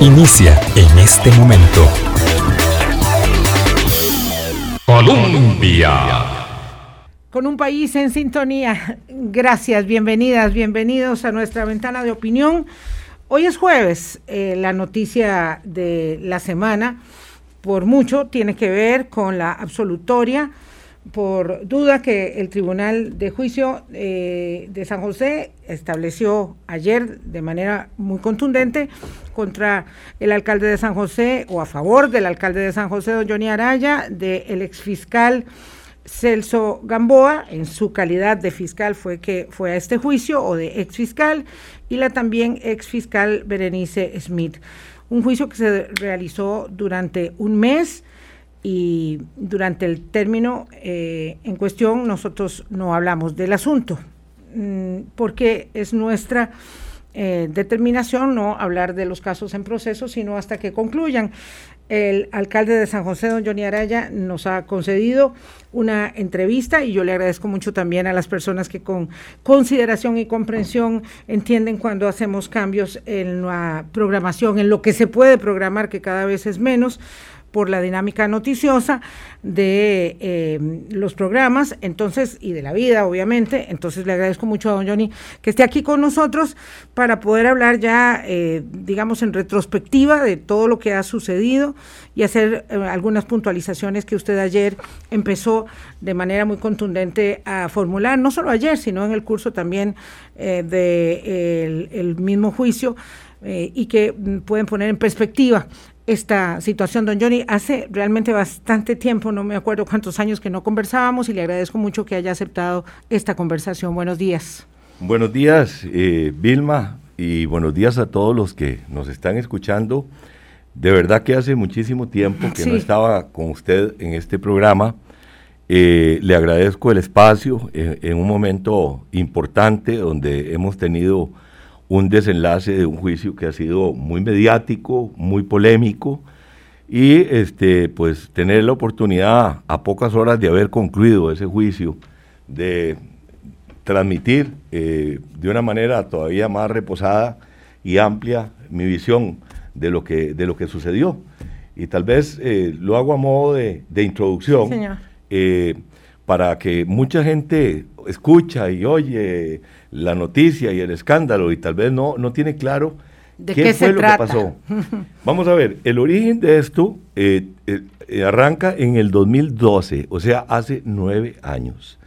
Inicia en este momento. Colombia. Con un país en sintonía. Gracias, bienvenidas, bienvenidos a nuestra ventana de opinión. Hoy es jueves, eh, la noticia de la semana por mucho tiene que ver con la absolutoria por duda que el Tribunal de Juicio eh, de San José estableció ayer de manera muy contundente contra el alcalde de San José o a favor del alcalde de San José, don Johnny Araya, del exfiscal Celso Gamboa, en su calidad de fiscal fue que fue a este juicio, o de exfiscal, y la también exfiscal Berenice Smith. Un juicio que se realizó durante un mes y durante el término eh, en cuestión nosotros no hablamos del asunto, mm, porque es nuestra eh, determinación no hablar de los casos en proceso, sino hasta que concluyan. El alcalde de San José, don Johnny Araya, nos ha concedido una entrevista y yo le agradezco mucho también a las personas que con consideración y comprensión entienden cuando hacemos cambios en la programación, en lo que se puede programar, que cada vez es menos por la dinámica noticiosa de eh, los programas, entonces, y de la vida, obviamente. Entonces le agradezco mucho a don Johnny que esté aquí con nosotros para poder hablar ya, eh, digamos, en retrospectiva de todo lo que ha sucedido y hacer eh, algunas puntualizaciones que usted ayer empezó de manera muy contundente a formular, no solo ayer, sino en el curso también del de el mismo juicio. y que mm, pueden poner en perspectiva esta situación, don Johnny. Hace realmente bastante tiempo, no me acuerdo cuántos años que no conversábamos y le agradezco mucho que haya aceptado esta conversación. Buenos días. Buenos días, eh, Vilma, y buenos días a todos los que nos están escuchando. De verdad que hace muchísimo tiempo que no estaba con usted en este programa. Eh, le agradezco el espacio eh, en un momento importante donde hemos tenido un desenlace de un juicio que ha sido muy mediático, muy polémico, y este, pues tener la oportunidad a pocas horas de haber concluido ese juicio, de transmitir eh, de una manera todavía más reposada y amplia mi visión de lo que, de lo que sucedió. Y tal vez eh, lo hago a modo de, introducción eh, para que mucha gente escucha y oye la noticia y el escándalo y tal vez no, no tiene claro qué, fue lo que pasó. Vamos a ver, el origen de esto eh, eh, arranca en el 2012, o sea, hace nueve años.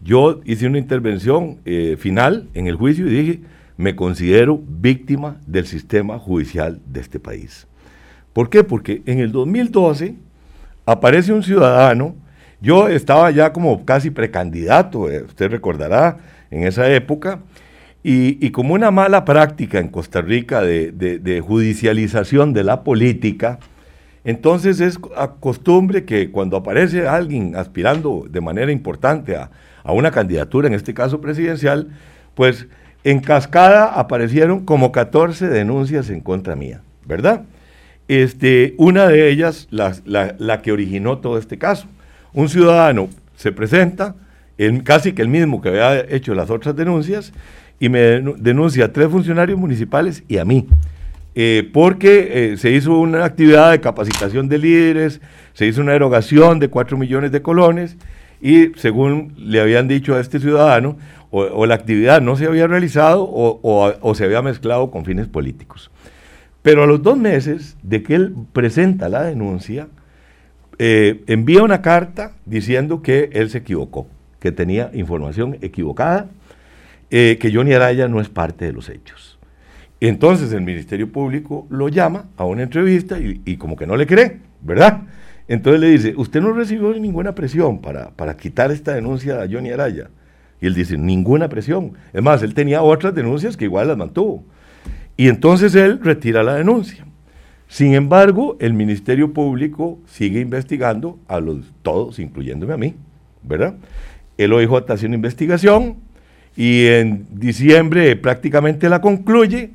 Yo hice una intervención eh, final en el juicio y dije, me considero víctima del sistema judicial de este país. ¿Por qué? Porque en el 2012 aparece un ciudadano, yo estaba ya como casi precandidato, usted recordará, en esa época, y, como una mala práctica en Costa Rica de, judicialización de la política, entonces es costumbre que cuando aparece alguien aspirando de manera importante a, una candidatura, en este caso presidencial, pues en cascada aparecieron como 14 denuncias en contra mía, ¿verdad? Este, una de ellas, la, la que originó todo este caso. Un ciudadano se presenta, casi que el mismo que había hecho las otras denuncias, y me denuncia a tres funcionarios municipales y a mí. Eh, porque eh, se hizo una actividad de capacitación de líderes, se hizo una erogación de cuatro millones de colones y según le habían dicho a este ciudadano, o, la actividad no se había realizado o, se había mezclado con fines políticos. Pero a los dos meses de que él presenta la denuncia, eh, envía una carta diciendo que él se equivocó que tenía información equivocada, eh, que Johnny Araya no es parte de los hechos. Entonces el Ministerio Público lo llama a una entrevista y, como que no le cree, ¿verdad? Entonces le dice, usted no recibió ninguna presión para, para quitar esta denuncia a Johnny Araya. Y él dice, ninguna presión. Es más, él tenía otras denuncias que igual las mantuvo. Y entonces él retira la denuncia. Sin embargo, el Ministerio Público sigue investigando a los todos, incluyéndome a mí, ¿verdad? El OIJ hace una investigación y en diciembre prácticamente la concluye,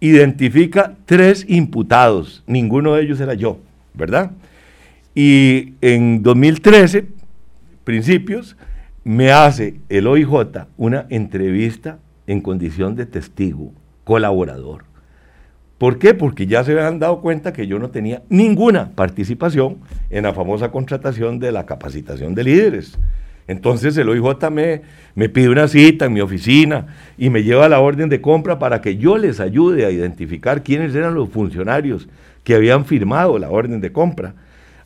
identifica tres imputados, ninguno de ellos era yo, ¿verdad? Y en 2013, principios, me hace el OIJ una entrevista en condición de testigo, colaborador. ¿Por qué? Porque ya se habían dado cuenta que yo no tenía ninguna participación en la famosa contratación de la capacitación de líderes. Entonces el OIJ me, me pide una cita en mi oficina y me lleva la orden de compra para que yo les ayude a identificar quiénes eran los funcionarios que habían firmado la orden de compra.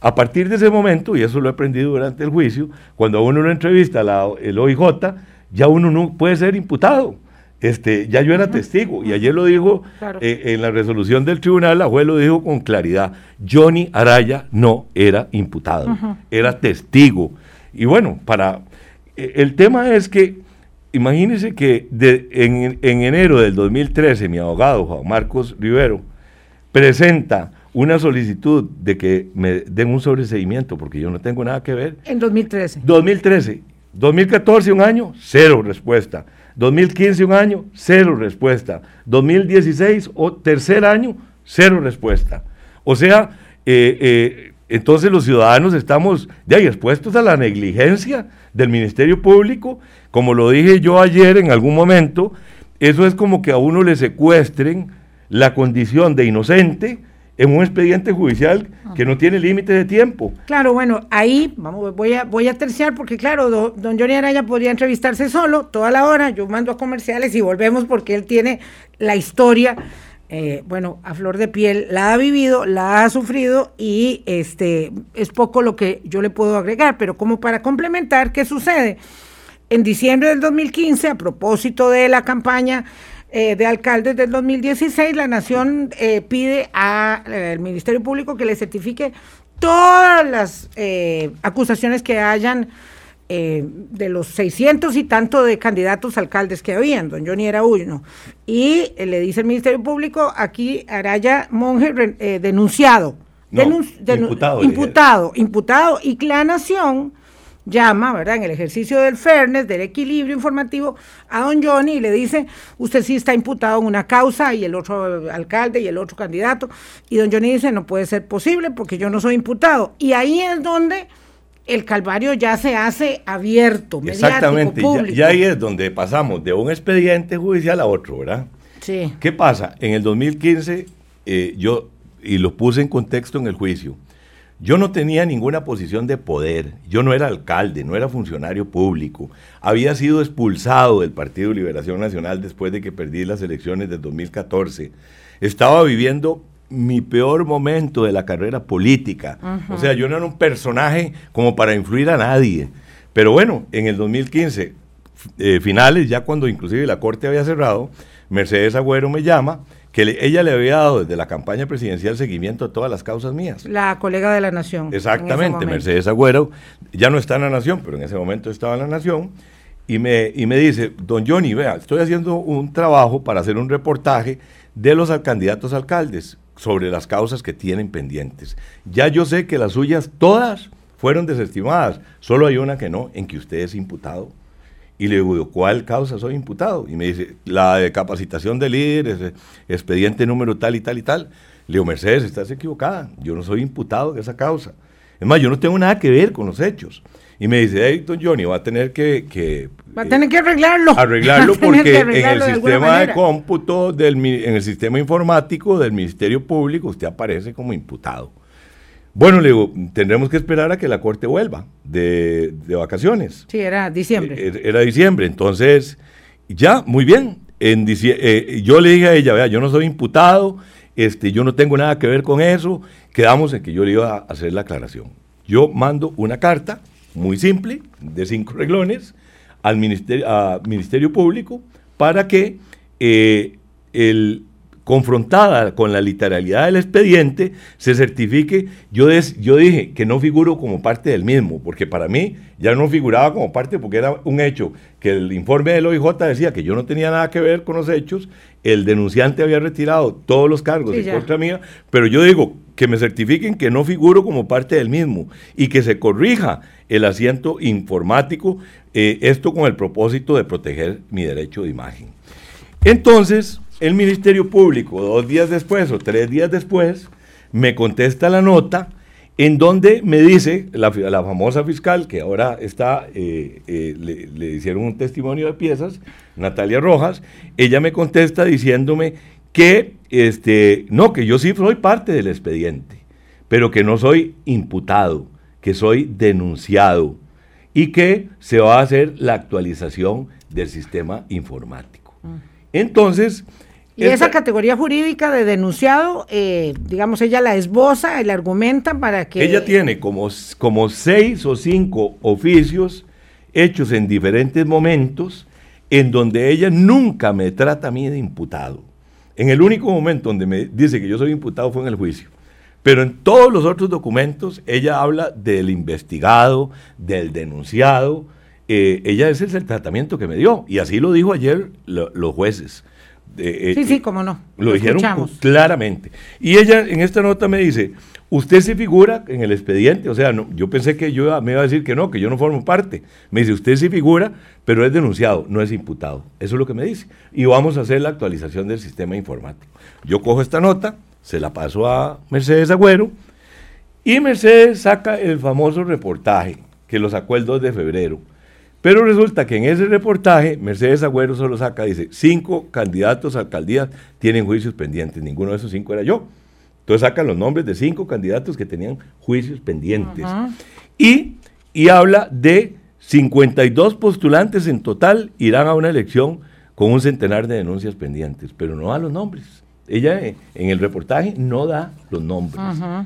A partir de ese momento, y eso lo he aprendido durante el juicio, cuando uno lo entrevista el OIJ, ya uno no puede ser imputado. Este, ya yo era testigo y ayer lo dijo eh, en la resolución del tribunal, la juez lo dijo con claridad, Johnny Araya no era imputado, era testigo. Y bueno, para eh, el tema es que, imagínense que en, en enero del 2013 mi abogado Juan Marcos Rivero presenta una solicitud de que me den un sobreseimiento, porque yo no tengo nada que ver. En 2013. 2013. 2014, un año, cero respuesta. 2015, un año, cero respuesta. 2016, o tercer año, cero respuesta. O sea, eh, eh, entonces los ciudadanos estamos ya expuestos a la negligencia del Ministerio Público. Como lo dije yo ayer en algún momento, eso es como que a uno le secuestren la condición de inocente en un expediente judicial que no tiene límite de tiempo. Claro, bueno, ahí vamos, voy a, voy a terciar porque claro, don Johnny Araya podría entrevistarse solo toda la hora, yo mando a comerciales y volvemos porque él tiene la historia, eh, bueno, a flor de piel, la ha vivido, la ha sufrido y este es poco lo que yo le puedo agregar, pero como para complementar, ¿qué sucede? En diciembre del 2015, a propósito de la campaña eh, de alcaldes del 2016, la Nación eh, pide al eh, Ministerio Público que le certifique todas las acusaciones que hayan de los 600 y tanto de candidatos alcaldes que habían, don Johnny era uno. Y le dice el Ministerio Público, aquí Araya Monge denunciado. imputado. Imputado, imputado, y la Nación llama, ¿verdad? En el ejercicio del fairness, del equilibrio informativo, a don Johnny y le dice, usted sí está imputado en una causa y el otro alcalde y el otro candidato. Y don Johnny dice, no puede ser posible porque yo no soy imputado. Y ahí es donde el calvario ya se hace abierto, Exactamente, público. Ya, ahí es donde pasamos de un expediente judicial a otro, ¿verdad? Sí. ¿Qué pasa? En el 2015, eh, yo, y lo puse en contexto en el juicio, yo no tenía ninguna posición de poder, yo no era alcalde, no era funcionario público, había sido expulsado del Partido Liberación Nacional después de que perdí las elecciones del 2014. Estaba viviendo mi peor momento de la carrera política. O sea, yo no era un personaje como para influir a nadie. Pero bueno, en el 2015, eh, finales, ya cuando inclusive la corte había cerrado, Mercedes Agüero me llama que ella le había dado desde la campaña presidencial seguimiento a todas las causas mías. La colega de la Nación. Exactamente, Mercedes Agüero, ya no está en la Nación, pero en ese momento estaba en la Nación, y me, y me dice, don Johnny, vea, estoy haciendo un trabajo para hacer un reportaje de los candidatos alcaldes sobre las causas que tienen pendientes. Ya yo sé que las suyas todas fueron desestimadas, solo hay una que no, en que usted es imputado y le digo, ¿cuál causa soy imputado? Y me dice, la de capacitación de líderes, expediente número tal y tal y tal. Le digo, Mercedes, estás equivocada. Yo no soy imputado de esa causa. Es más, yo no tengo nada que ver con los hechos. Y me dice, hey, don Johnny, va a tener que... va a tener que arreglarlo. Arreglarlo porque en el sistema de, cómputo, del, en el sistema informático del Ministerio Público, usted aparece como imputado. Bueno, le digo, tendremos que esperar a que la corte vuelva de, vacaciones. Sí, era diciembre. Eh, era, diciembre, entonces, ya, muy bien. En eh, yo le dije a ella, vea, yo no soy imputado, este, yo no tengo nada que ver con eso, quedamos en que yo le iba a hacer la aclaración. Yo mando una carta muy simple, de cinco reglones, al Ministerio, ministerio Público para que eh, el, confrontada con la literalidad del expediente, se certifique, yo, yo dije que no figuro como parte del mismo, porque para mí ya no figuraba como parte porque era un hecho que el informe del OIJ decía que yo no tenía nada que ver con los hechos, el denunciante había retirado todos los cargos en contra mía, pero yo digo que me certifiquen que no figuro como parte del mismo y que se corrija el asiento informático, eh, esto con el propósito de proteger mi derecho de imagen. Entonces, el Ministerio Público, dos días después o tres días después, me contesta la nota en donde me dice la, famosa fiscal que ahora está, eh, eh, le, hicieron un testimonio de piezas, Natalia Rojas, ella me contesta diciéndome que, este, no, que yo sí soy parte del expediente, pero que no soy imputado, que soy denunciado y que se va a hacer la actualización del sistema informático. Mm. Entonces... Y esa categoría jurídica de denunciado, eh, digamos, ella la esboza, la argumenta para que... Ella tiene como, como seis o cinco oficios hechos en diferentes momentos en donde ella nunca me trata a mí de imputado. En el único momento donde me dice que yo soy imputado fue en el juicio. Pero en todos los otros documentos ella habla del investigado, del denunciado. Eh, ella ese es el tratamiento que me dio. Y así lo dijo ayer los jueces. Eh, sí, sí, cómo no. Lo, dijeron claramente. Y ella en esta nota me dice, usted se figura en el expediente, o sea, no, yo pensé que yo me iba a decir que no, que yo no formo parte. Me dice, usted se figura, pero es denunciado, no es imputado. Eso es lo que me dice. Y vamos a hacer la actualización del sistema informático. Yo cojo esta nota, se la paso a Mercedes Agüero y Mercedes saca el famoso reportaje que lo sacó el 2 de febrero. Pero resulta que en ese reportaje Mercedes Agüero solo saca, dice, cinco candidatos a alcaldías tienen juicios pendientes, ninguno de esos cinco era yo. Entonces sacan los nombres de cinco candidatos que tenían juicios pendientes. y, y habla de 52 postulantes en total irán a una elección con un centenar de denuncias pendientes, pero no a los nombres ella eh, en el reportaje no da los nombres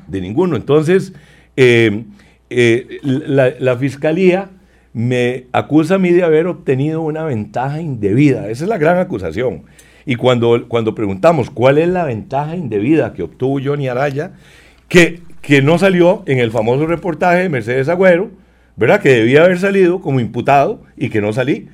de ninguno. Entonces, eh, eh, la, fiscalía me acusa a mí de haber obtenido una ventaja indebida. Esa es la gran acusación. Y cuando, cuando preguntamos cuál es la ventaja indebida que obtuvo Johnny Araya, que, que no salió en el famoso reportaje de Mercedes Agüero, ¿verdad? Que debía haber salido como imputado y que no salí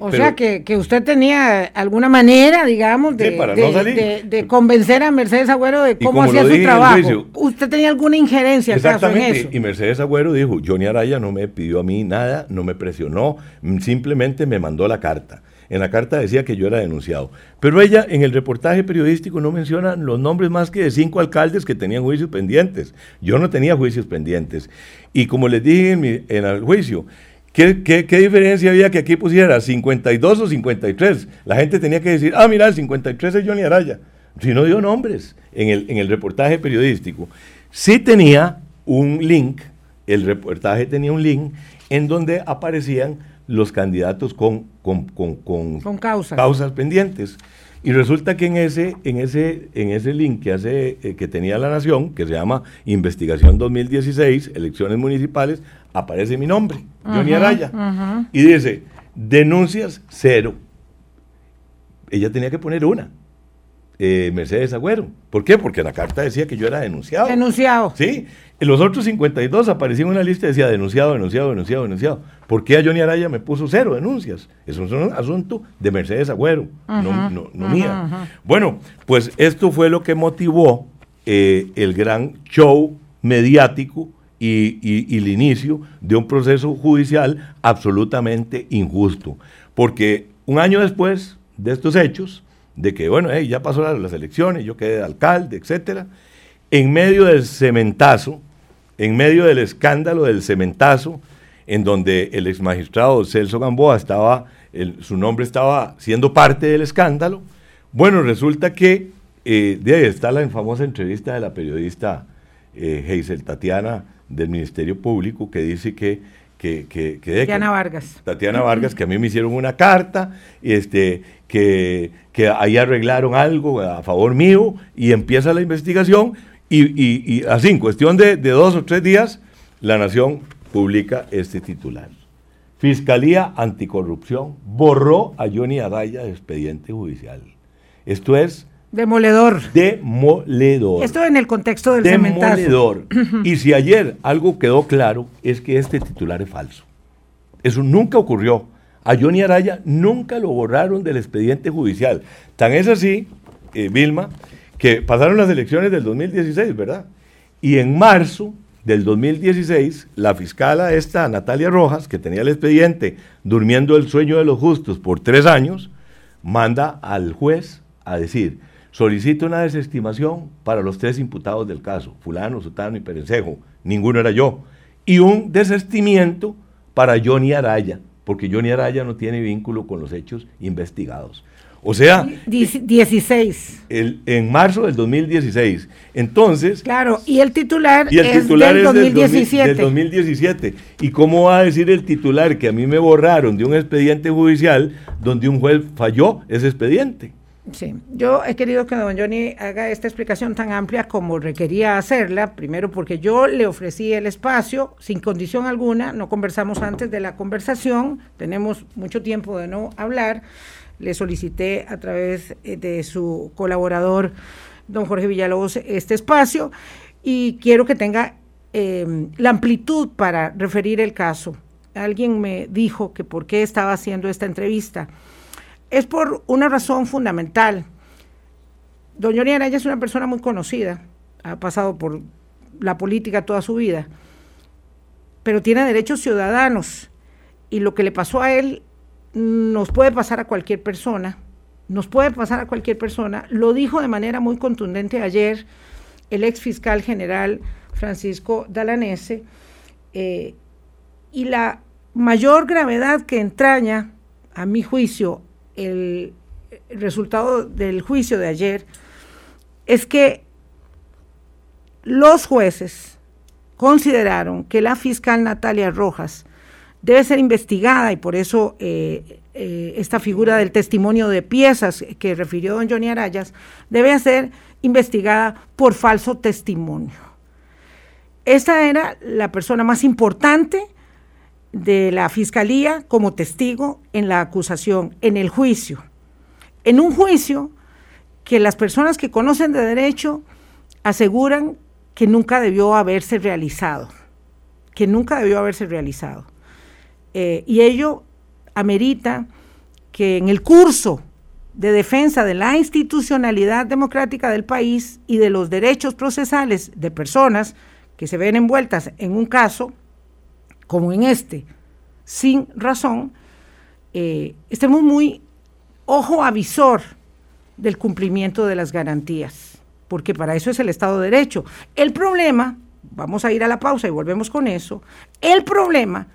o sea, que, usted tenía alguna manera, digamos, de, convencer a Mercedes Agüero de cómo hacía su trabajo. ¿Usted tenía alguna injerencia Exactamente, en eso? y Mercedes Agüero dijo, Johnny Araya no me pidió a mí nada, no me presionó, simplemente me mandó la carta. En la carta decía que yo era denunciado. Pero ella en el reportaje periodístico no menciona los nombres más que de cinco alcaldes que tenían juicios pendientes. Yo no tenía juicios pendientes. Y como les dije en el juicio, ¿Qué, ¿Qué, diferencia había que aquí pusiera 52 o 53? La gente tenía que decir, ah, mira, el 53 es Johnny Araya. Si no dio nombres en el, en el reportaje periodístico. Sí tenía un link, el reportaje tenía un link en donde aparecían los candidatos con, con, con, causas. causas pendientes. Y resulta que en ese, en ese, en ese link que, hace, eh, que tenía la Nación, que se llama Investigación 2016, Elecciones Municipales, aparece mi nombre, Johnny Araya. Y dice, denuncias cero. Ella tenía que poner una. Eh, Mercedes Agüero. ¿Por qué? Porque la carta decía que yo era denunciado. Denunciado. Sí. En los otros 52 aparecía una lista y decía denunciado, denunciado, denunciado, denunciado. ¿Por qué a Johnny Araya me puso cero denuncias? Eso es un asunto de Mercedes Agüero, no, mía. Bueno, pues esto fue lo que motivó eh, el gran show mediático y, el inicio de un proceso judicial absolutamente injusto. Porque un año después de estos hechos, de que, bueno, ya pasó las elecciones, yo quedé alcalde, etcétera, en medio del cementazo, en medio del escándalo del cementazo, en donde el ex magistrado Celso Gamboa estaba, su nombre estaba siendo parte del escándalo, bueno, resulta que eh, de ahí está la famosa entrevista de la periodista eh, Tatiana del Ministerio Público que dice que... que, que, Tatiana Vargas. Tatiana Vargas, que a mí me hicieron una carta, este, que, que ahí arreglaron algo a favor mío y empieza la investigación y, y, así, en cuestión de, de dos o tres días, la Nación publica este titular. Fiscalía Anticorrupción borró a Johnny Araya de expediente judicial. Esto es Demoledor. Demoledor. Esto en el contexto del Demoledor. y si ayer algo quedó claro es que este titular es falso. Eso nunca ocurrió. A Johnny Araya nunca lo borraron del expediente judicial. Tan es así, eh, Vilma, que pasaron las elecciones del 2016, ¿verdad? Y en marzo del 2016, la fiscala esta, Natalia Rojas, que tenía el expediente durmiendo el sueño de los justos por tres años, manda al juez a decir, Solicito una desestimación para los tres imputados del caso, fulano, sutano y perencejo, ninguno era yo, y un desestimiento para Johnny Araya, porque Johnny Araya no tiene vínculo con los hechos investigados. O sea... 16. El, en marzo del 2016. Entonces... Claro, y el titular, y el es titular del es 2017. Del, 2017. ¿Y cómo va a decir el titular que a mí me borraron de un expediente judicial donde un juez falló ese expediente? Sí, yo he querido que don Johnny haga esta explicación tan amplia como requería hacerla, primero porque yo le ofrecí el espacio sin condición alguna, no conversamos antes de la conversación, tenemos mucho tiempo de no hablar, le solicité a través eh, de su colaborador, don Jorge Villalobos, este espacio y quiero que tenga em, la amplitud para referir el caso. Alguien me dijo que por qué estaba haciendo esta entrevista es por una razón fundamental. Doña Araya es una persona muy conocida, ha pasado por la política toda su vida, pero tiene derechos ciudadanos y lo que le pasó a él nos puede pasar a cualquier persona, nos puede pasar a cualquier persona. Lo dijo de manera muy contundente ayer el ex fiscal general Francisco Dalanese eh, y la mayor gravedad que entraña, a mi juicio, el, resultado del juicio de ayer es que los jueces consideraron que la fiscal Natalia Rojas debe ser investigada y por eso eh, eh, esta figura del testimonio de piezas que refirió don Johnny Arayas debe ser investigada por falso testimonio. Esta era la persona más importante de la fiscalía como testigo en la acusación, en el juicio. En un juicio que las personas que conocen de derecho aseguran que nunca debió haberse realizado, que nunca debió haberse realizado. Eh, y ello amerita que en el curso de defensa de la institucionalidad democrática del país y de los derechos procesales de personas que se ven envueltas en un caso, como en este, sin razón, eh, estemos muy ojo avisor del cumplimiento de las garantías, porque para eso es el Estado de Derecho. El problema, vamos a ir a la pausa y volvemos con eso, el problema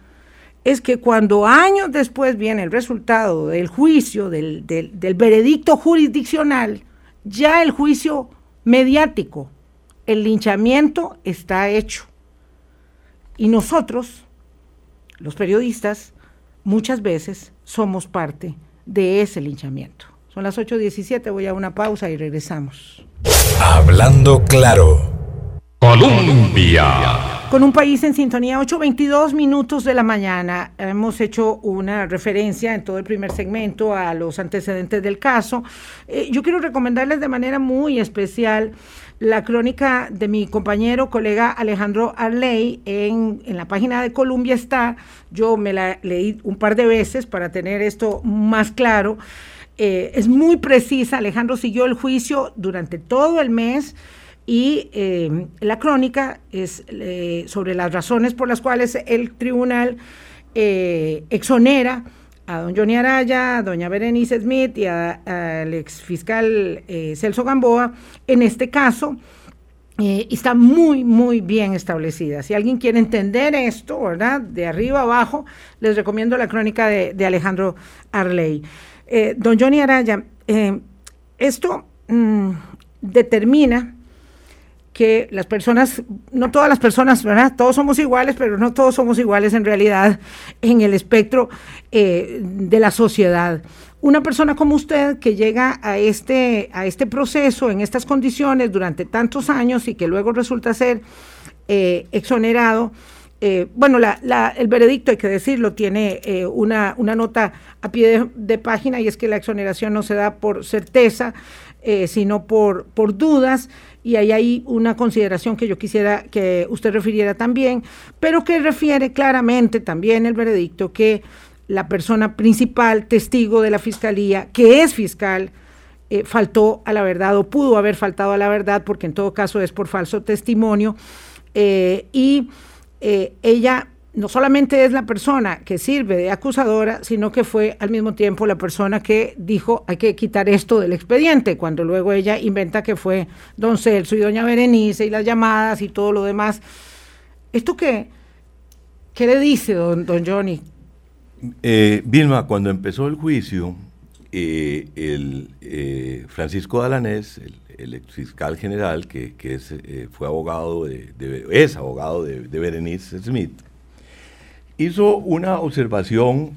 es que cuando años después viene el resultado del juicio, del, del veredicto jurisdiccional, ya el juicio mediático, el linchamiento está hecho. Y nosotros, los periodistas, muchas veces somos parte de ese linchamiento. Son las 8.17, voy a una pausa y regresamos. Hablando claro. Colombia. Con un país en sintonía, 8.22 minutos de la mañana. Hemos hecho una referencia en todo el primer segmento a los antecedentes del caso. Eh, yo quiero recomendarles de manera muy especial la crónica de mi compañero, colega Alejandro Arley, en, en, la página de Colombia está, yo me la leí un par de veces para tener esto más claro. Eh, es muy precisa, Alejandro siguió el juicio durante todo el mes y eh, la crónica es eh, sobre las razones por las cuales el tribunal eh, exonera a don Johnny Araya, a doña Berenice Smith y al ex fiscal Celso Gamboa, en este caso, está muy, muy bien establecida. Si alguien quiere entender esto, ¿verdad? De arriba abajo, les recomiendo la crónica de, Alejandro Arley. don Johnny Araya, esto mm, determina que las personas, no todas las personas, ¿verdad? Todos somos iguales, pero no todos somos iguales en realidad en el espectro eh, de la sociedad. Una persona como usted que llega a este, a este proceso en estas condiciones durante tantos años y que luego resulta ser eh, exonerado, eh, bueno, el veredicto, hay que decirlo, tiene una, una, nota a pie de, de, página y es que la exoneración no se da por certeza, sino por, por dudas y ahí hay una consideración que yo quisiera que usted refiriera también, pero que refiere claramente también el veredicto que la persona principal, testigo de la fiscalía, que es fiscal, eh, faltó a la verdad o pudo haber faltado a la verdad, porque en todo caso es por falso testimonio, eh, y eh, ella no solamente es la persona que sirve de acusadora, sino que fue al mismo tiempo la persona que dijo hay que quitar esto del expediente, cuando luego ella inventa que fue don Celso y doña Berenice y las llamadas y todo lo demás. ¿Esto qué, qué le dice don, don Johnny? Eh, Vilma, cuando empezó el juicio, eh, el eh, Francisco Dalanés, el, ex fiscal general, que, es, fue abogado de, es abogado de Berenice Smith, hizo una observación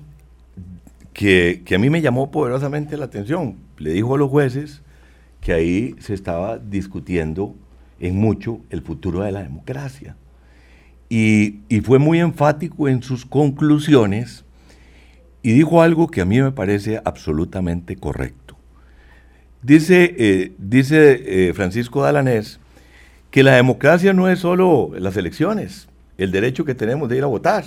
que, a mí me llamó poderosamente la atención. Le dijo a los jueces que ahí se estaba discutiendo en mucho el futuro de la democracia. Y, y fue muy enfático en sus conclusiones y dijo algo que a mí me parece absolutamente correcto. Dice, eh, dice eh, Francisco Dalanés que la democracia no es solo las elecciones, el derecho que tenemos de ir a votar.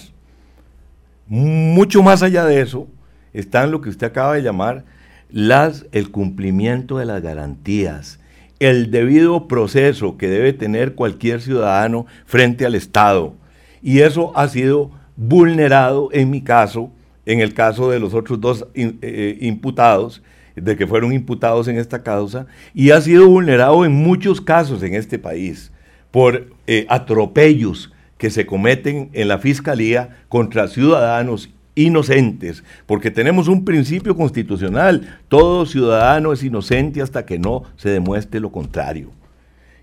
Mucho más allá de eso está lo que usted acaba de llamar las, el cumplimiento de las garantías, el debido proceso que debe tener cualquier ciudadano frente al Estado. Y eso ha sido vulnerado en mi caso en el caso de los otros dos eh, imputados, de que fueron imputados en esta causa, y ha sido vulnerado en muchos casos en este país por eh, atropellos que se cometen en la fiscalía contra ciudadanos inocentes, porque tenemos un principio constitucional, todo ciudadano es inocente hasta que no se demuestre lo contrario.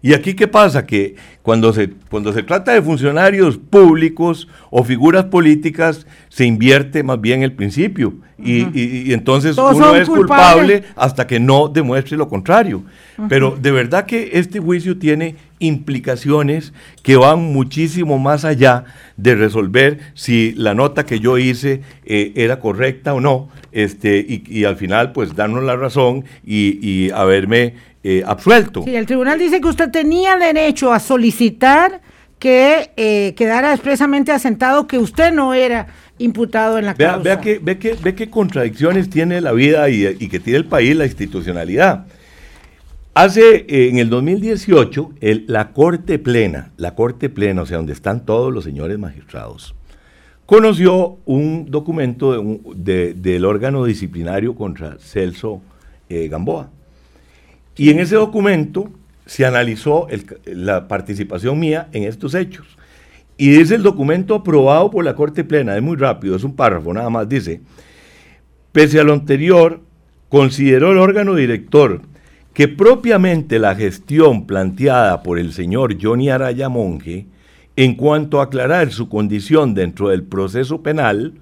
¿Y aquí qué pasa? Que cuando se, cuando se trata de funcionarios públicos o figuras políticas, se invierte más bien el principio. y, entonces uno es culpable hasta que no demuestre lo contrario. Pero de verdad que este juicio tiene implicaciones que van muchísimo más allá de resolver si la nota que yo hice eh, era correcta o no, este, y, y, al final pues darnos la razón y, y haberme eh, absuelto. Sí, el tribunal dice que usted tenía derecho a solicitar que eh, quedara expresamente asentado que usted no era imputado en la vea, causa. Vea, que, ve, que, ve qué contradicciones tiene la vida y, que tiene el país la institucionalidad. Hace, eh, en el 2018, la Corte Plena, la Corte Plena, o sea, donde están todos los señores magistrados, conoció un documento del órgano disciplinario contra Celso Gamboa. Y en ese documento se analizó la participación mía en estos hechos. Y dice el documento aprobado por la Corte Plena, es muy rápido, es un párrafo nada más, dice, pese a lo anterior, consideró el órgano director que propiamente la gestión planteada por el señor Johnny Araya Monge en cuanto a aclarar su condición dentro del proceso penal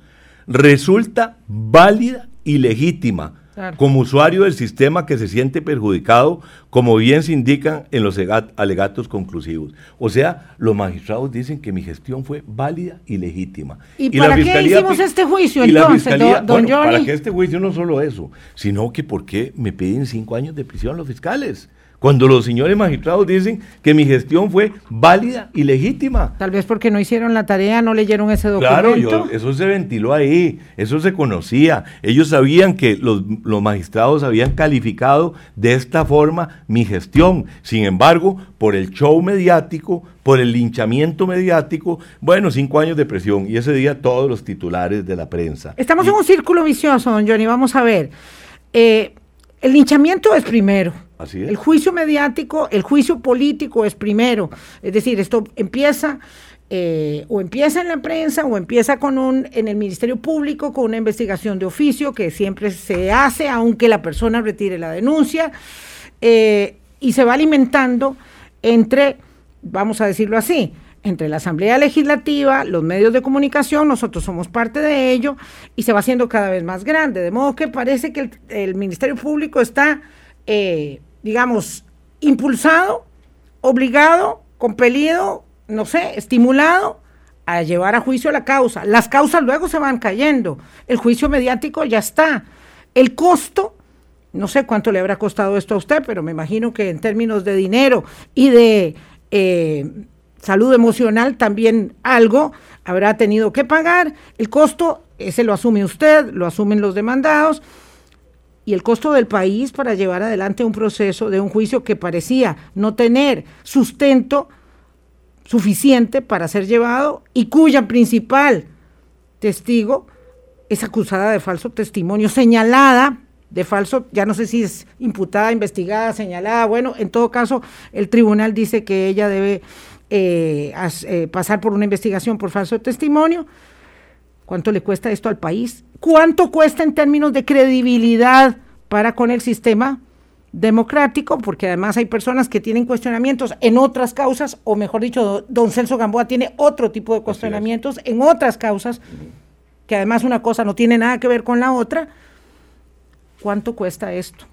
resulta válida y legítima como usuario del sistema que se siente perjudicado, como bien se indican en los alegatos conclusivos. O sea, los magistrados dicen que mi gestión fue válida y legítima. ¿Y, para qué hicimos este juicio entonces, don, Johnny? Para que este juicio no solo eso, sino que por qué me piden cinco años de prisión los fiscales. Cuando los señores magistrados dicen que mi gestión fue válida y legítima. Tal vez porque no hicieron la tarea, no leyeron ese documento. Claro, eso se ventiló ahí, eso se conocía. Ellos sabían que los, magistrados habían calificado de esta forma mi gestión. Sin embargo, por el show mediático, por el linchamiento mediático, bueno, cinco años de presión. Y ese día todos los titulares de la prensa. Estamos en un círculo vicioso, don Johnny. Vamos a ver. Eh, el linchamiento es primero el juicio mediático, el juicio político es primero. Es decir, esto empieza eh, o empieza en la prensa o empieza con un en el Ministerio Público con una investigación de oficio que siempre se hace aunque la persona retire la denuncia eh, y se va alimentando entre, vamos a decirlo así, entre la Asamblea Legislativa, los medios de comunicación, nosotros somos parte de ello, y se va haciendo cada vez más grande. De modo que parece que el, Ministerio Público está eh, digamos, impulsado, obligado, compelido, no sé, estimulado a llevar a juicio la causa. Las causas luego se van cayendo. El juicio mediático ya está. El costo, no sé cuánto le habrá costado esto a usted, pero me imagino que en términos de dinero y de eh, salud emocional también algo habrá tenido que pagar. El costo, ese lo asume usted, lo asumen los demandados y el costo del país para llevar adelante un proceso de un juicio que parecía no tener sustento suficiente para ser llevado y cuya principal testigo es acusada de falso testimonio, señalada de falso, ya no sé si es imputada, investigada, señalada, bueno, en todo caso el tribunal dice que ella debe eh, eh, pasar por una investigación por falso testimonio. ¿Cuánto le cuesta esto al país? ¿Cuánto cuesta en términos de credibilidad para con el sistema democrático, porque además hay personas que tienen cuestionamientos en otras causas, o mejor dicho, don Celso Gamboa tiene otro tipo de cuestionamientos en otras causas, que además una cosa no tiene nada que ver con la otra. ¿Cuánto cuesta esto?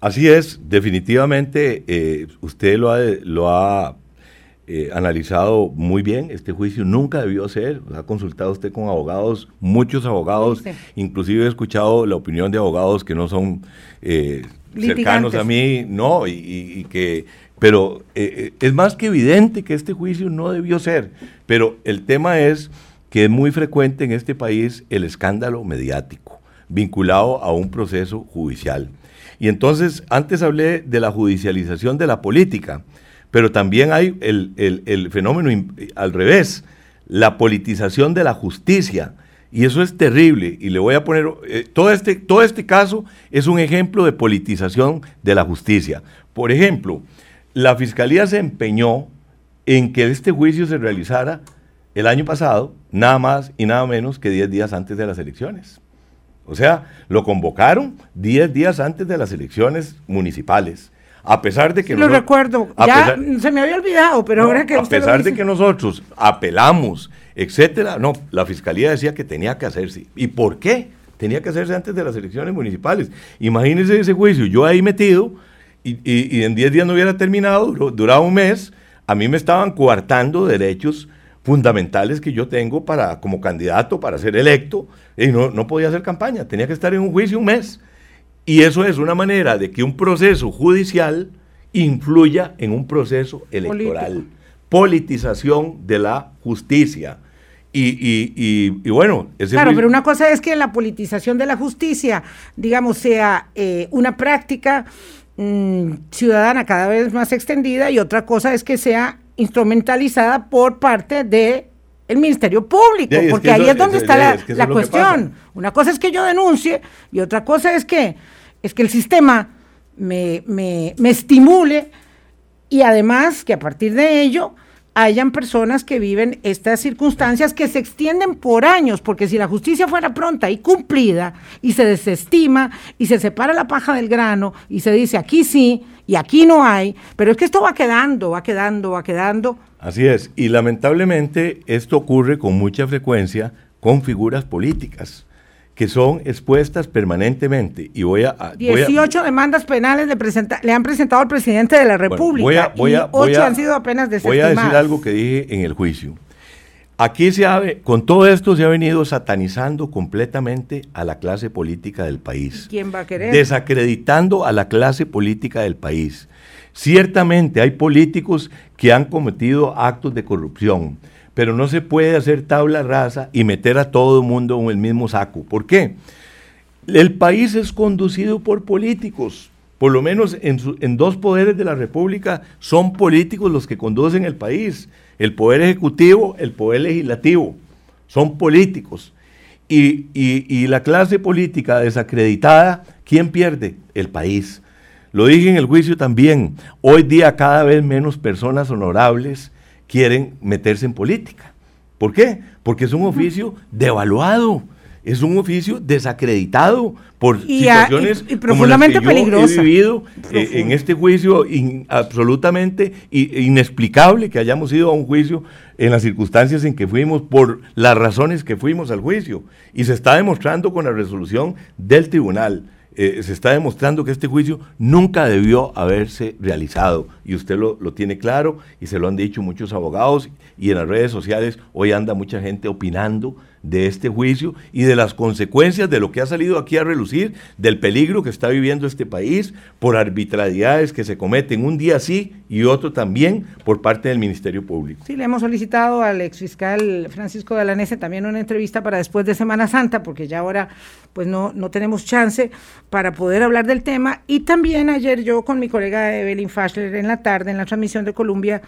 Así es, definitivamente eh, usted lo ha, lo ha eh, analizado muy bien. Este juicio nunca debió ser. Ha consultado usted con abogados, muchos abogados, inclusive he escuchado la opinión de abogados que no son eh, cercanos a mí, no, y, que, pero eh, es más que evidente que este juicio no debió ser. Pero el tema es que es muy frecuente en este país el escándalo mediático vinculado a un proceso judicial. Y entonces, antes hablé de la judicialización de la política, pero también hay el, fenómeno al revés, la politización de la justicia. Y eso es terrible. Y le voy a poner, eh, todo, este, todo este caso es un ejemplo de politización de la justicia. Por ejemplo, la Fiscalía se empeñó en que este juicio se realizara el año pasado, nada más y nada menos que 10 días antes de las elecciones. O sea, lo convocaron 10 días antes de las elecciones municipales. A pesar de que... lo recuerdo, ya se me había olvidado, pero ahora que... A pesar de que nosotros apelamos, etcétera, no, la fiscalía decía que tenía que hacerse. ¿Y por qué? Tenía que hacerse antes de las elecciones municipales. Imagínense ese juicio, yo ahí metido y, en 10 días no hubiera terminado, duraba un mes, a mí me estaban coartando derechos fundamentales que yo tengo para como candidato para ser electo y no, no podía hacer campaña, tenía que estar en un juicio un mes. Y eso es una manera de que un proceso judicial influya en un proceso electoral. Politización de la justicia. Y, bueno, claro, pero una cosa es que la politización de la justicia, digamos, sea eh, una práctica mm, ciudadana cada vez más extendida y otra cosa es que sea instrumentalizada por parte de el Ministerio Público, porque ahí es donde está la, la cuestión. Una cosa es que yo denuncie y otra cosa es que es que el sistema me, me, me estimule y además que a partir de ello hayan personas que viven estas circunstancias que se extienden por años, porque si la justicia fuera pronta y cumplida y se desestima y se separa la paja del grano y se dice aquí sí y aquí no hay, pero es que esto va quedando, va quedando, va quedando. Así es, y lamentablemente esto ocurre con mucha frecuencia con figuras políticas que son expuestas permanentemente. Y voy a... 18 demandas penales le, le han presentado al presidente de la República voy a, voy y han sido apenas desestimadas. Voy a decir algo que dije en el juicio. Aquí se ha, con todo esto se ha venido satanizando completamente a la clase política del país. ¿Quién va a querer? Desacreditando a la clase política del país. Ciertamente hay políticos que han cometido actos de corrupción, pero no se puede hacer tabla rasa y meter a todo el mundo en el mismo saco. ¿Por qué? El país es conducido por políticos. Por lo menos en, dos poderes de la República son políticos los que conducen el país. El poder ejecutivo, el poder legislativo. Son políticos. Y, y la clase política desacreditada, ¿quién pierde? El país. Lo dije en el juicio también. Hoy día cada vez menos personas honorables quieren meterse en política. ¿Por qué? Porque es un oficio devaluado, es un oficio desacreditado por situaciones y, profundamente como he vivido eh, en este juicio absolutamente inexplicable que hayamos ido a un juicio en las circunstancias en que fuimos, por las razones que fuimos al juicio. Y se está demostrando con la resolución del tribunal. Eh, se está demostrando que este juicio nunca debió haberse realizado. Y usted lo, lo, tiene claro y se lo han dicho muchos abogados y en las redes sociales hoy anda mucha gente opinando de este juicio y de las consecuencias de lo que ha salido aquí a relucir, del peligro que está viviendo este país por arbitrariedades que se cometen un día sí y otro también por parte del Ministerio Público. Sí, le hemos solicitado al exfiscal Francisco Galanese también una entrevista para después de Semana Santa, porque ya ahora pues no, no tenemos chance para poder hablar del tema. Y también ayer yo con mi colega Evelyn Faschler en la tarde, en la transmisión de Colombia,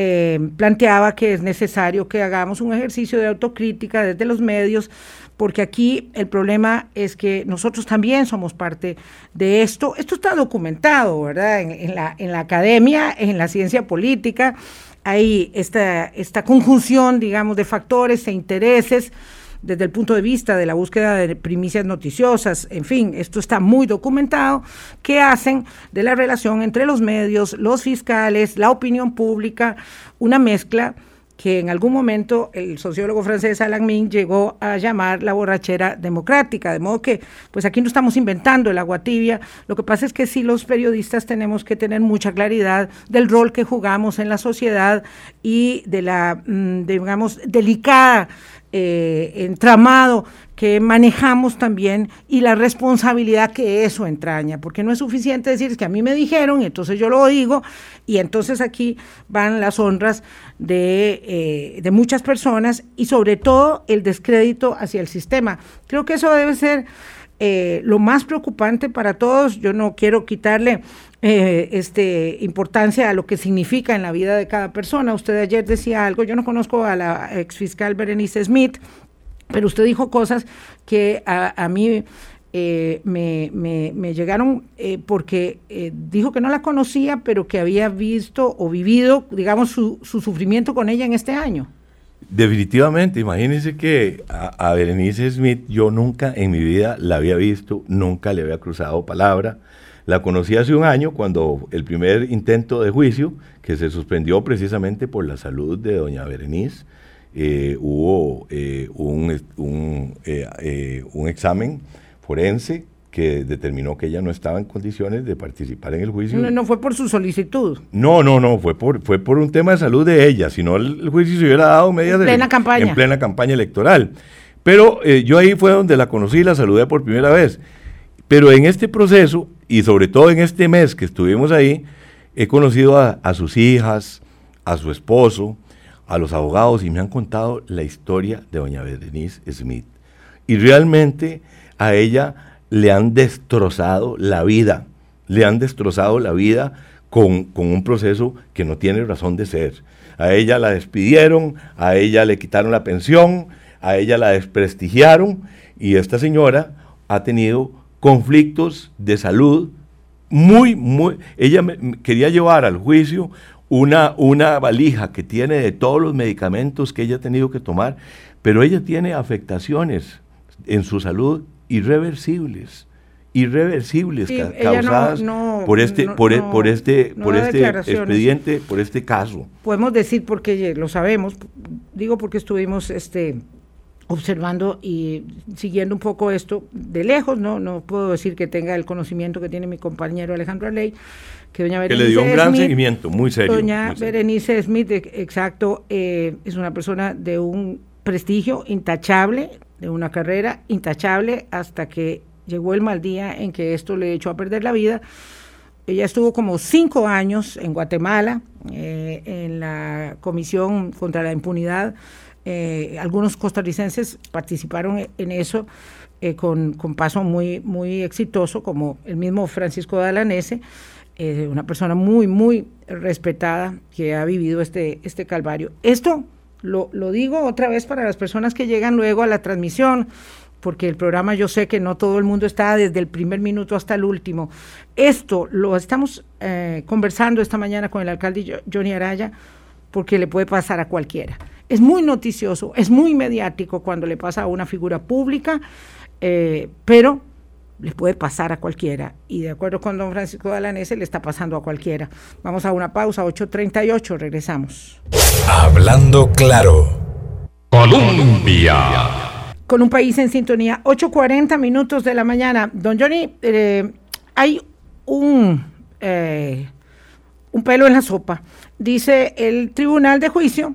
eh, planteaba que es necesario que hagamos un ejercicio de autocrítica desde los medios, porque aquí el problema es que nosotros también somos parte de esto. Esto está documentado, ¿verdad? En, la, en la academia, en la ciencia política, hay esta, esta conjunción, digamos, de factores e intereses desde el punto de vista de la búsqueda de primicias noticiosas, en fin, esto está muy documentado, que hacen de la relación entre los medios, los fiscales, la opinión pública, una mezcla que en algún momento el sociólogo francés Alain Min llegó a llamar la borrachera democrática, de modo que pues aquí no estamos inventando el agua tibia, lo que pasa es que sí los periodistas tenemos que tener mucha claridad del rol que jugamos en la sociedad y de la, mm, digamos, delicada eh, entramado que manejamos también y la responsabilidad que eso entraña, porque no es suficiente decir que a mí me dijeron y entonces yo lo digo y entonces aquí van las honras de, eh, de muchas personas y sobre todo el descrédito hacia el sistema. Creo que eso debe ser eh, lo más preocupante para todos. Yo no quiero quitarle eh, este, importancia a lo que significa en la vida de cada persona. Usted ayer decía algo, yo no conozco a la ex fiscal Berenice Smith, pero usted dijo cosas que a, mí eh, me, me, llegaron eh, porque dijo que no la conocía, pero que había visto o vivido, digamos, su, su sufrimiento con ella en este año. Definitivamente, imagínense que a, Berenice Smith yo nunca en mi vida la había visto, nunca le había cruzado palabra. La conocí hace un año cuando el primer intento de juicio, que se suspendió precisamente por la salud de doña Berenice, eh, hubo eh, un, eh, un examen forense que determinó que ella no estaba en condiciones de participar en el juicio. No, no fue por su solicitud. No, no, no, fue por, fue por un tema de salud de ella, si no el, juicio se hubiera dado en en plena campaña. En plena campaña electoral. Pero yo ahí fue donde la conocí y la saludé por primera vez. Pero en este proceso, y sobre todo en este mes que estuvimos ahí, he conocido a, sus hijas, a su esposo, a los abogados y me han contado la historia de doña Berenice Smith. Y realmente a ella le han destrozado la vida, le han destrozado la vida con, con, un proceso que no tiene razón de ser. A ella la despidieron, a ella le quitaron la pensión, a ella la desprestigiaron y esta señora ha tenido conflictos de salud muy, muy... Ella me, quería llevar al juicio una, una valija que tiene de todos los medicamentos que ella ha tenido que tomar, pero ella tiene afectaciones en su salud irreversibles irreversibles causadas por este por, e, por este por este expediente por este caso. Podemos decir porque lo sabemos digo porque estuvimos este observando y siguiendo un poco esto de lejos, no no puedo decir que tenga el conocimiento que tiene mi compañero Alejandro Aley, que doña Berenice que le dio un gran seguimiento, muy serio. Doña Berenice Smith, exacto, eh, es una persona de un prestigio intachable, de una carrera intachable, hasta que llegó el mal día en que esto le echó a perder la vida. Ella estuvo como cinco años en Guatemala, eh, en la Comisión contra la Impunidad, eh, algunos costarricenses participaron en eso eh, con, paso muy, muy exitoso, como el mismo Francisco Dalanese, una persona muy, muy respetada que ha vivido este, este calvario. Esto lo, lo digo otra vez para las personas que llegan luego a la transmisión, porque el programa yo sé que no todo el mundo está desde el primer minuto hasta el último. Esto lo estamos conversando esta mañana con el alcalde Johnny Araya, porque le puede pasar a cualquiera. Es muy noticioso, es muy mediático cuando le pasa a una figura pública, eh, pero le puede pasar a cualquiera. Y de acuerdo con don Francisco Dalanese, le está pasando a cualquiera. Vamos a una pausa, 8.38, regresamos. Hablando claro. Colombia. Con un país en sintonía, 8.40 minutos de la mañana. Don Johnny, eh, hay un, eh, un pelo en la sopa. Dice el Tribunal de Juicio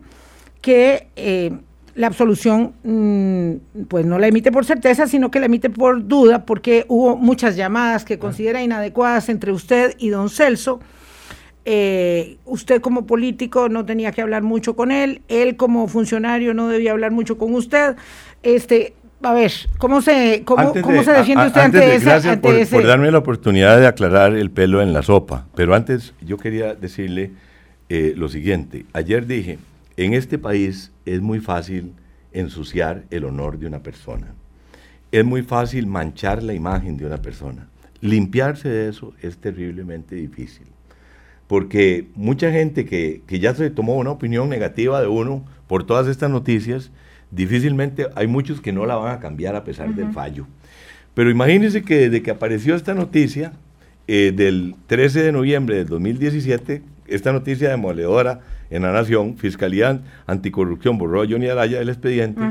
que eh, la absolución mm, pues no la emite por certeza, sino que la emite por duda, porque hubo muchas llamadas que considera inadecuadas entre usted y don Celso. Eh, usted como político no tenía que hablar mucho con él, él como funcionario no debía hablar mucho con usted. Este, a ver, ¿cómo se, cómo, se defiende usted ante, ese, Gracias por, darme la oportunidad de aclarar el pelo en la sopa. Pero antes yo quería decirle eh, lo siguiente. Ayer dije en este país es muy fácil ensuciar el honor de una persona. Es muy fácil manchar la imagen de una persona. Limpiarse de eso es terriblemente difícil. Porque mucha gente que, ya se tomó una opinión negativa de uno por todas estas noticias, difícilmente hay muchos que no la van a cambiar a pesar del fallo. Pero imagínense que desde que apareció esta noticia, eh, del 13 de noviembre del 2017, esta noticia demoledora en la Nación, Fiscalía Anticorrupción borró a Johnny Araya del expediente,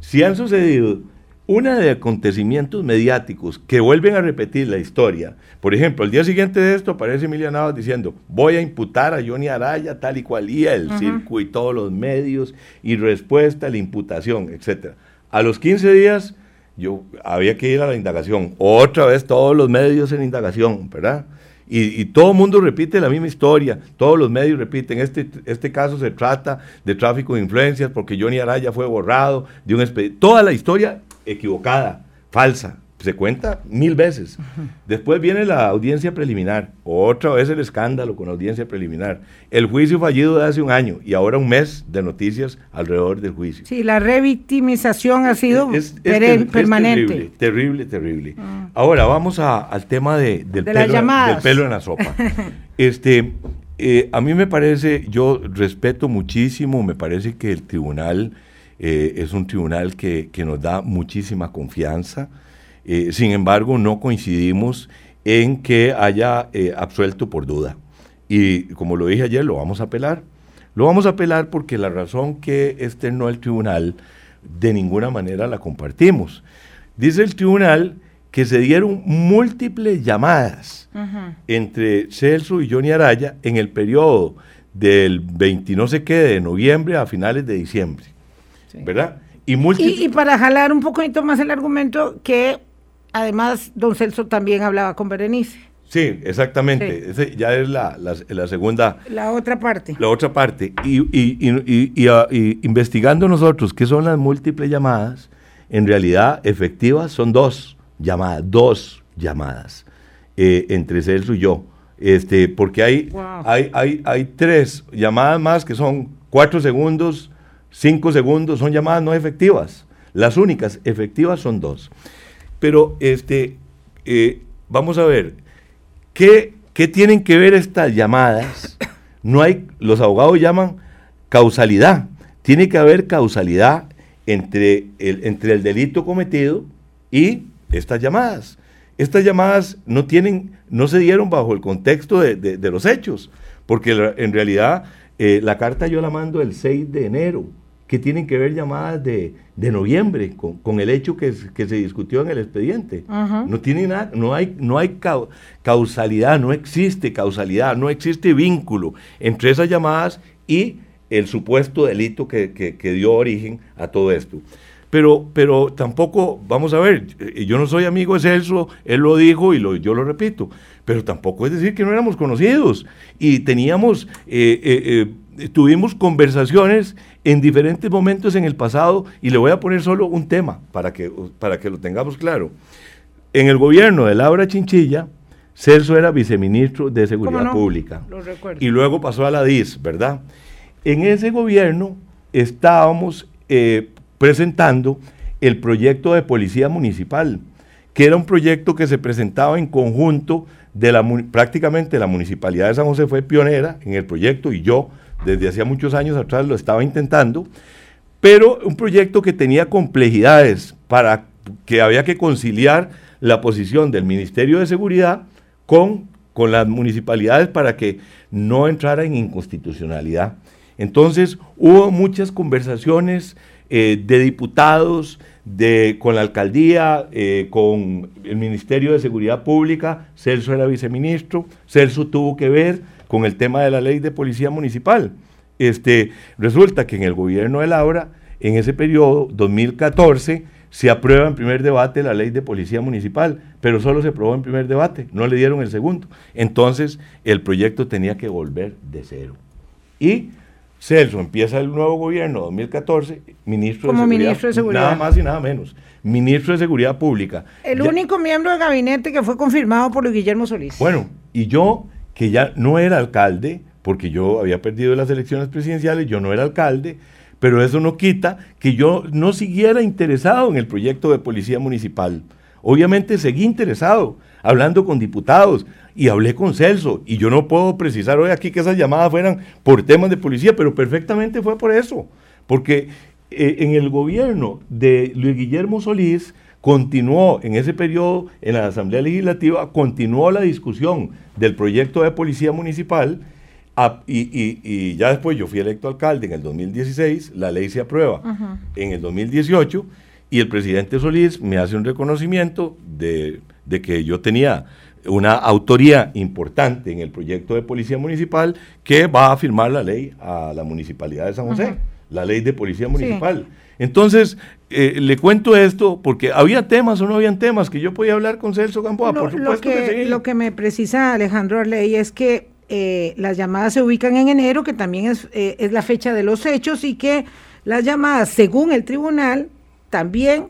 si han sucedido una de acontecimientos mediáticos que vuelven a repetir la historia. Por ejemplo, el día siguiente de esto aparece Emilia Navas diciendo, voy a imputar a Johnny Araya tal y cual, y el circo y todos los medios, y respuesta a la imputación, etc. A los 15 días, yo había que ir a la indagación. Otra vez todos los medios en indagación, ¿verdad? Y, todo el mundo repite la misma historia, todos los medios repiten, este, este caso se trata de tráfico de influencias porque Johnny Araya fue borrado de un expediente. Toda la historia equivocada, falsa, se cuenta mil veces. Después viene la audiencia preliminar, otra vez el escándalo con la audiencia preliminar, el juicio fallido de hace un año y ahora un mes de noticias alrededor del juicio. Sí, la revictimización ha sido permanente. terrible, terrible, ah. Ahora vamos al tema de, del, pelo, del, pelo, en la sopa. este, eh, a mí me parece, yo respeto muchísimo, me parece que el tribunal eh, es un tribunal que, nos da muchísima confianza. Eh, sin embargo, no coincidimos en que haya eh, absuelto por duda. Y como lo dije ayer, lo vamos a apelar. Lo vamos a apelar porque la razón que externó el tribunal de ninguna manera la compartimos. Dice el tribunal que se dieron múltiples llamadas entre Celso y Johnny Araya en el periodo del 20 no sé qué de noviembre a finales de diciembre. ¿verdad? Y, y, para jalar un poquito más el argumento, que además don Celso también hablaba con Berenice. Sí, exactamente. ya es la, segunda. La otra parte. La otra parte. Y, ah, investigando nosotros qué son las múltiples llamadas, en realidad efectivas son dos llamadas, dos llamadas eh, entre Celso y yo. Este, porque hay, hay, hay, hay tres llamadas más que son cuatro segundos Cinco segundos son llamadas no efectivas. Las únicas efectivas son dos. Pero este, eh, vamos a ver, ¿qué, ¿qué, tienen que ver estas llamadas? No hay, los abogados llaman causalidad. Tiene que haber causalidad entre el, entre el delito cometido y estas llamadas. Estas llamadas no tienen, no se dieron bajo el contexto de, los hechos, porque en realidad eh, la carta yo la mando el 6 de enero que tienen que ver llamadas de, noviembre con, el hecho que, que, se discutió en el expediente. No tiene nada, no hay, no hay causalidad, no existe causalidad, no existe vínculo entre esas llamadas y el supuesto delito que, dio origen a todo esto. Pero, pero tampoco, vamos a ver, eh, yo no soy amigo de Celso, él lo dijo y lo, yo lo repito, pero tampoco es decir que no éramos conocidos y teníamos, eh, eh, tuvimos conversaciones en diferentes momentos en el pasado, y le voy a poner solo un tema para que, para que lo tengamos claro. En el gobierno de Laura Chinchilla, Celso era viceministro de Seguridad Pública. y luego pasó a la DIS, ¿verdad? En ese gobierno estábamos eh, presentando el proyecto de policía municipal, que era un proyecto que se presentaba en conjunto de la prácticamente la municipalidad de San José fue pionera en el proyecto y yo desde hacía muchos años atrás lo estaba intentando, pero un proyecto que tenía complejidades para que había que conciliar la posición del Ministerio de Seguridad con, con las municipalidades para que no entrara en inconstitucionalidad. Entonces hubo muchas conversaciones eh, de diputados, de, con la alcaldía, eh, con el Ministerio de Seguridad Pública, Celso era viceministro, Celso tuvo que ver, con el tema de la ley de policía municipal. Este, resulta que en el gobierno de Laura, en ese periodo, 2014, se aprueba en primer debate la ley de policía municipal, pero solo se aprobó en primer debate, no le dieron el segundo. Entonces, el proyecto tenía que volver de cero. Y Celso empieza el nuevo gobierno 2014, ministro, de, seguridad, ministro de Seguridad. Nada más y nada menos. Ministro de Seguridad Pública. El único miembro del gabinete que fue confirmado por Guillermo Solís. Bueno, y yo que ya no era alcalde, porque yo había perdido las elecciones presidenciales, yo no era alcalde, pero eso no quita que yo no siguiera interesado en el proyecto de policía municipal. Obviamente seguí interesado, hablando con diputados y hablé con Celso, y yo no puedo precisar hoy aquí que esas llamadas fueran por temas de policía, pero perfectamente fue por eso, porque eh, en el gobierno de Luis Guillermo Solís continuó en ese periodo en la Asamblea Legislativa, continuó la discusión del proyecto de policía municipal y, ya después yo fui electo alcalde en el 2016, la ley se aprueba en el 2018 y el presidente Solís me hace un reconocimiento de, que yo tenía una autoría importante en el proyecto de policía municipal que va a firmar la ley a la municipalidad de San José, la ley de policía municipal. Entonces, eh, le cuento esto porque había temas o no habían temas que yo podía hablar con Celso Gamboa, por supuesto lo que, Lo que me precisa Alejandro Arley es que eh, las llamadas se ubican en enero, que también es, eh, es la fecha de los hechos, y que las llamadas, según el tribunal, también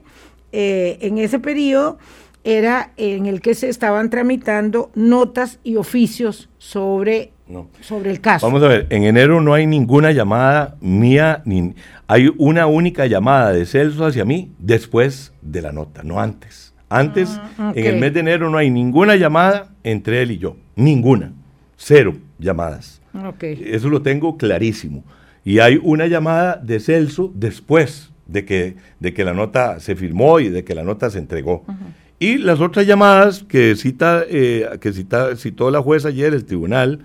en ese periodo era en el que se estaban tramitando notas y oficios sobre, sobre el caso. Vamos a ver, en enero no hay ninguna llamada mía, ni hay una única llamada de Celso hacia mí después de la nota, no antes. Antes, ah, en el mes de enero no hay ninguna llamada entre él y yo, ninguna, cero llamadas. Eso lo tengo clarísimo. Y hay una llamada de Celso después de que, de que la nota se firmó y de que la nota se entregó. Y las otras llamadas que cita, eh, que cita, citó la jueza ayer, el tribunal,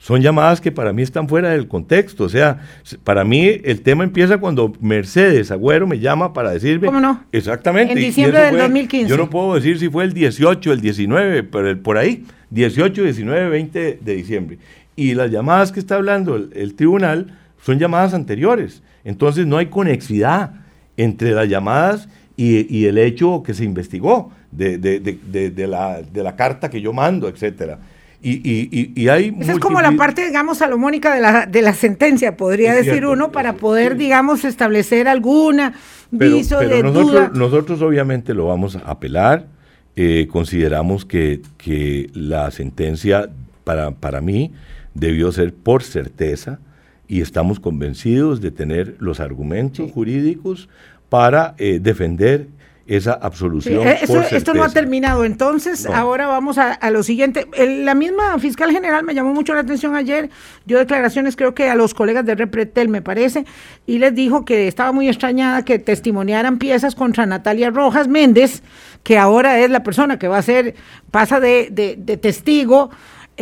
son llamadas que para mí están fuera del contexto. O sea, para mí el tema empieza cuando Mercedes Agüero me llama para decirme. ¿Cómo no? Exactamente. En diciembre del 2015. Yo no puedo decir si fue el 18, el 19, pero por ahí, 18, 19, 20 de diciembre. Y las llamadas que está hablando el tribunal son llamadas anteriores. Entonces no hay conexidad entre las llamadas y, el hecho que se investigó de, de, la, de la carta que yo mando, etcétera. Y, y, y, hay Esa es como la parte, digamos, salomónica de la, de la sentencia, podría decir uno, para poder, digamos, establecer alguna viso de nosotros, duda. Nosotros obviamente lo vamos a apelar. Eh, consideramos que, que, la sentencia para, para mí debió ser por certeza y estamos convencidos de tener los argumentos jurídicos para eh, defender esa absolución. Eh, esto no ha terminado, entonces ahora vamos a, lo siguiente. la misma fiscal general me llamó mucho la atención ayer, dio declaraciones creo que a los colegas de Repretel me parece, y les dijo que estaba muy extrañada que testimoniaran piezas contra Natalia Rojas Méndez, que ahora es la persona que va a ser, pasa de, de testigo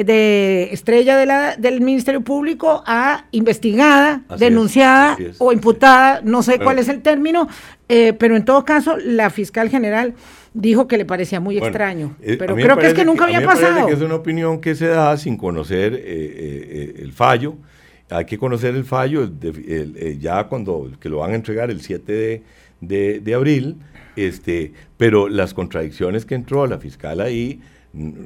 de estrella de la, del Ministerio Público a investigada, denunciada o imputada, no sé cuál es el término, eh, pero en todo caso la fiscal general dijo que le parecía muy extraño, eh, pero creo que es que nunca había pasado. que es una opinión que se da sin conocer eh, el fallo. Hay que conocer el fallo ya cuando que lo van a entregar el 7 de, de abril, este, pero las contradicciones que entró la fiscal ahí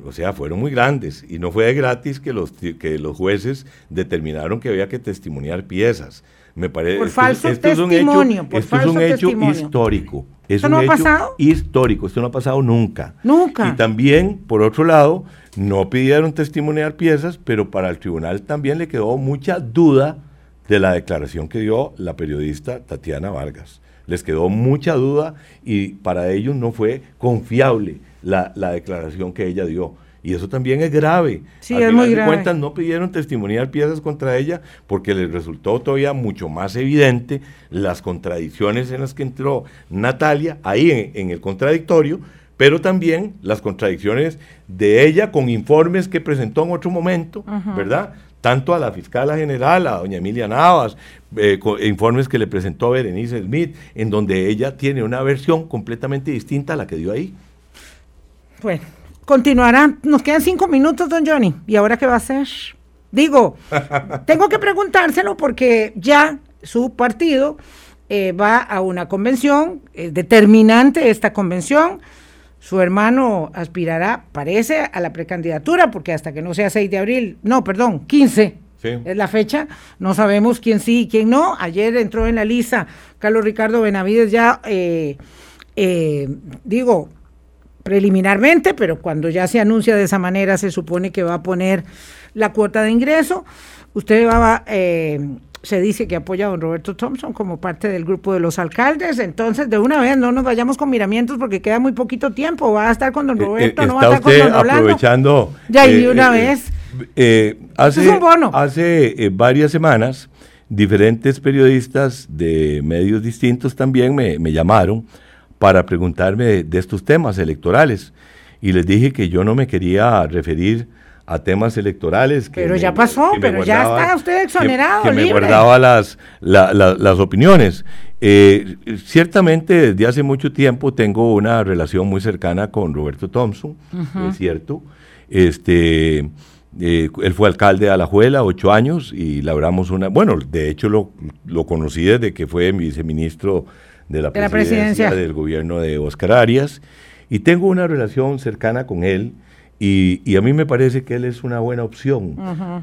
o sea, fueron muy grandes y no fue de gratis que los, que los jueces determinaron que había que testimoniar piezas. Me parece, por falso esto, testimonio, es un hecho, esto es un hecho histórico. ¿Esto no ha pasado? histórico, esto no ha pasado nunca. Nunca. Y también, por otro lado, no pidieron testimoniar piezas, pero para el tribunal también le quedó mucha duda de la declaración que dio la periodista Tatiana Vargas. Les quedó mucha duda y para ellos no fue confiable la, declaración que ella dio. Y eso también es grave. Sí, es muy grave. cuentas, no pidieron testimoniar piezas contra ella porque les resultó todavía mucho más evidente las contradicciones en las que entró Natalia, ahí en, el contradictorio, pero también las contradicciones de ella con informes que presentó en otro momento, ¿verdad? Tanto a la fiscal general, a doña Emilia Navas, eh, informes que le presentó Berenice Smith, en donde ella tiene una versión completamente distinta a la que dio ahí. Bueno, continuará. Nos quedan cinco minutos, don Johnny. ¿Y ahora qué va a hacer? Digo, tengo que preguntárselo porque ya su partido eh, va a una convención determinante esta convención. Su hermano aspirará, parece, a la precandidatura, porque hasta que no sea 6 de abril, no, perdón, 15 es la fecha, no sabemos quién sí y quién no. Ayer entró en la lista Carlos Ricardo Benavides ya, eh, eh, digo, preliminarmente, pero cuando ya se anuncia de esa manera se supone que va a poner la cuota de ingreso. Usted va, eh, se dice que apoya a don Roberto Thompson como parte del grupo de los alcaldes, entonces de una vez no nos vayamos con miramientos porque queda muy poquito tiempo, va a estar con don eh, Roberto, eh, no va a estar con don aprovechando... Ya, y de una vez... hace, hace varias semanas diferentes periodistas de medios distintos también me, llamaron para preguntarme de, estos temas electorales. Y les dije que yo no me quería referir a temas electorales. pero ya pasó, pero ya está usted exonerado. Que, me guardaba las, las opiniones. Eh, ciertamente desde hace mucho tiempo tengo una relación muy cercana con Roberto Thompson, es cierto. Este, eh, él fue alcalde de Alajuela, ocho años, y labramos una, bueno, de hecho lo, lo conocí desde que fue viceministro de la, presidencia, del gobierno de Oscar Arias, y tengo una relación cercana con él, y, a mí me parece que él es una buena opción,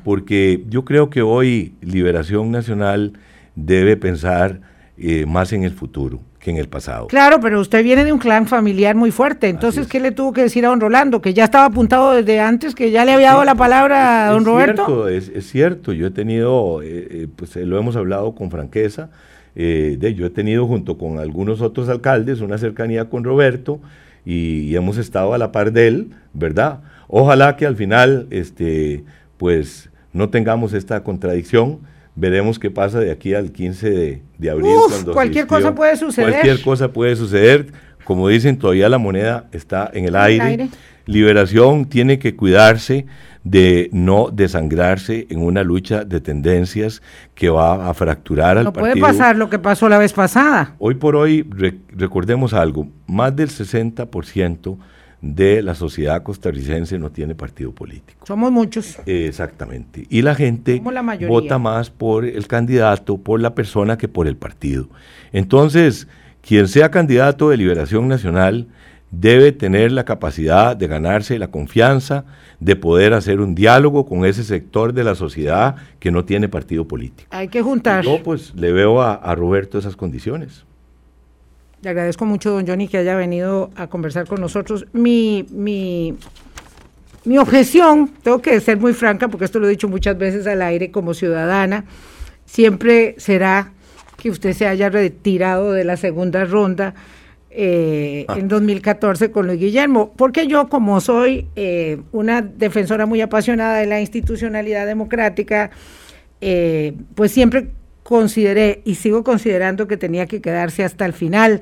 porque yo creo que hoy Liberación Nacional debe pensar eh, más en el futuro que en el pasado. Claro, pero usted viene de un clan familiar muy fuerte, entonces, ¿qué le tuvo que decir a don Rolando? Que ya estaba apuntado desde antes, que ya le había dado la palabra a don Roberto. es, es, cierto, yo he tenido, eh, eh, pues lo hemos hablado con franqueza, de, yo he tenido junto con algunos otros alcaldes una cercanía con Roberto y, hemos estado a la par de él, ¿verdad? Ojalá que al final, este, pues no tengamos esta contradicción Veremos qué pasa de aquí al 15 de, abril. cualquier cosa puede suceder. Cualquier cosa puede suceder. Como dicen, todavía la moneda está en el aire. Liberación tiene que cuidarse de no desangrarse en una lucha de tendencias que va a fracturar al partido. No puede pasar lo que pasó la vez pasada. Hoy por hoy, recordemos algo, más del 60% de la sociedad costarricense no tiene partido político. Somos muchos. exactamente. Y la gente vota más por el candidato, por la persona que por el partido. Entonces, quien sea candidato de Liberación Nacional debe tener la capacidad de ganarse la confianza, de poder hacer un diálogo con ese sector de la sociedad que no tiene partido político. Hay que juntar. yo pues le veo a, a Roberto esas condiciones. Le agradezco mucho, don Johnny, que haya venido a conversar con nosotros. Mi, mi, mi objeción, tengo que ser muy franca, porque esto lo he dicho muchas veces al aire como ciudadana, siempre será que usted se haya retirado de la segunda ronda eh, ah. en 2014 con Luis Guillermo, porque yo como soy eh, una defensora muy apasionada de la institucionalidad democrática, eh, pues siempre consideré y sigo considerando que tenía que quedarse hasta el final.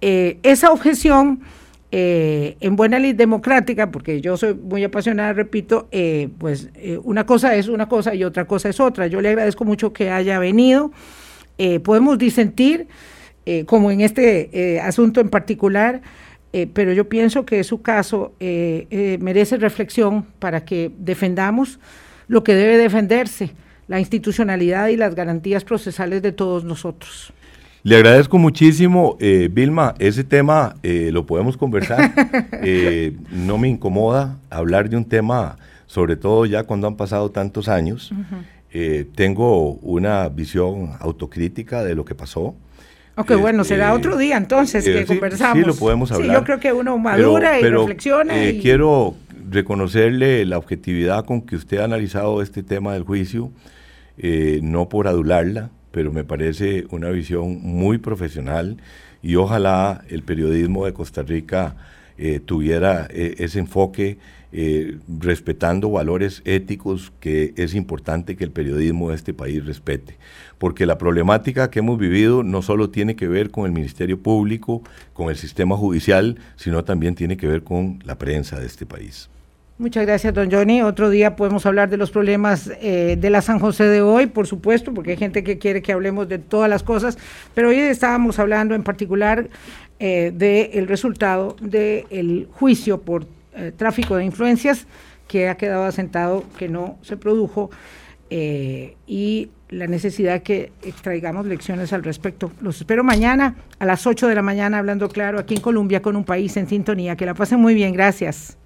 Eh, esa objeción, eh, en buena ley democrática, porque yo soy muy apasionada, repito, eh, pues una cosa es una cosa y otra cosa es otra. Yo le agradezco mucho que haya venido. Podemos disentir, como en este asunto en particular, pero yo pienso que su caso merece reflexión para que defendamos lo que debe defenderse la institucionalidad y las garantías procesales de todos nosotros. Le agradezco muchísimo, eh, Vilma, ese tema eh, lo podemos conversar. Eh, no me incomoda hablar de un tema, sobre todo ya cuando han pasado tantos años. Tengo una visión autocrítica de lo que pasó. Ok, bueno, será otro día entonces que conversamos. Sí, lo podemos hablar. Sí, yo creo que uno madura y reflexiona. Y... Quiero reconocerle la objetividad con que usted ha analizado este tema del juicio. Eh, no por adularla, pero me parece una visión muy profesional y ojalá el periodismo de Costa Rica eh, tuviera eh, ese enfoque respetando valores éticos que es importante que el periodismo de este país respete. Porque la problemática que hemos vivido no solo tiene que ver con el Ministerio Público, con el sistema judicial, sino también tiene que ver con la prensa de este país. Muchas gracias, don Johnny. Otro día podemos hablar de los problemas eh, de la San José de hoy, por supuesto, porque hay gente que quiere que hablemos de todas las cosas, pero hoy estábamos hablando en particular eh, del resultado del juicio por eh, tráfico de influencias que ha quedado asentado, que no se produjo, y la necesidad que extraigamos lecciones al respecto. Los espero mañana a las 8 de la mañana, hablando claro, aquí en Colombia, con un país en sintonía. Que la pasen muy bien, gracias.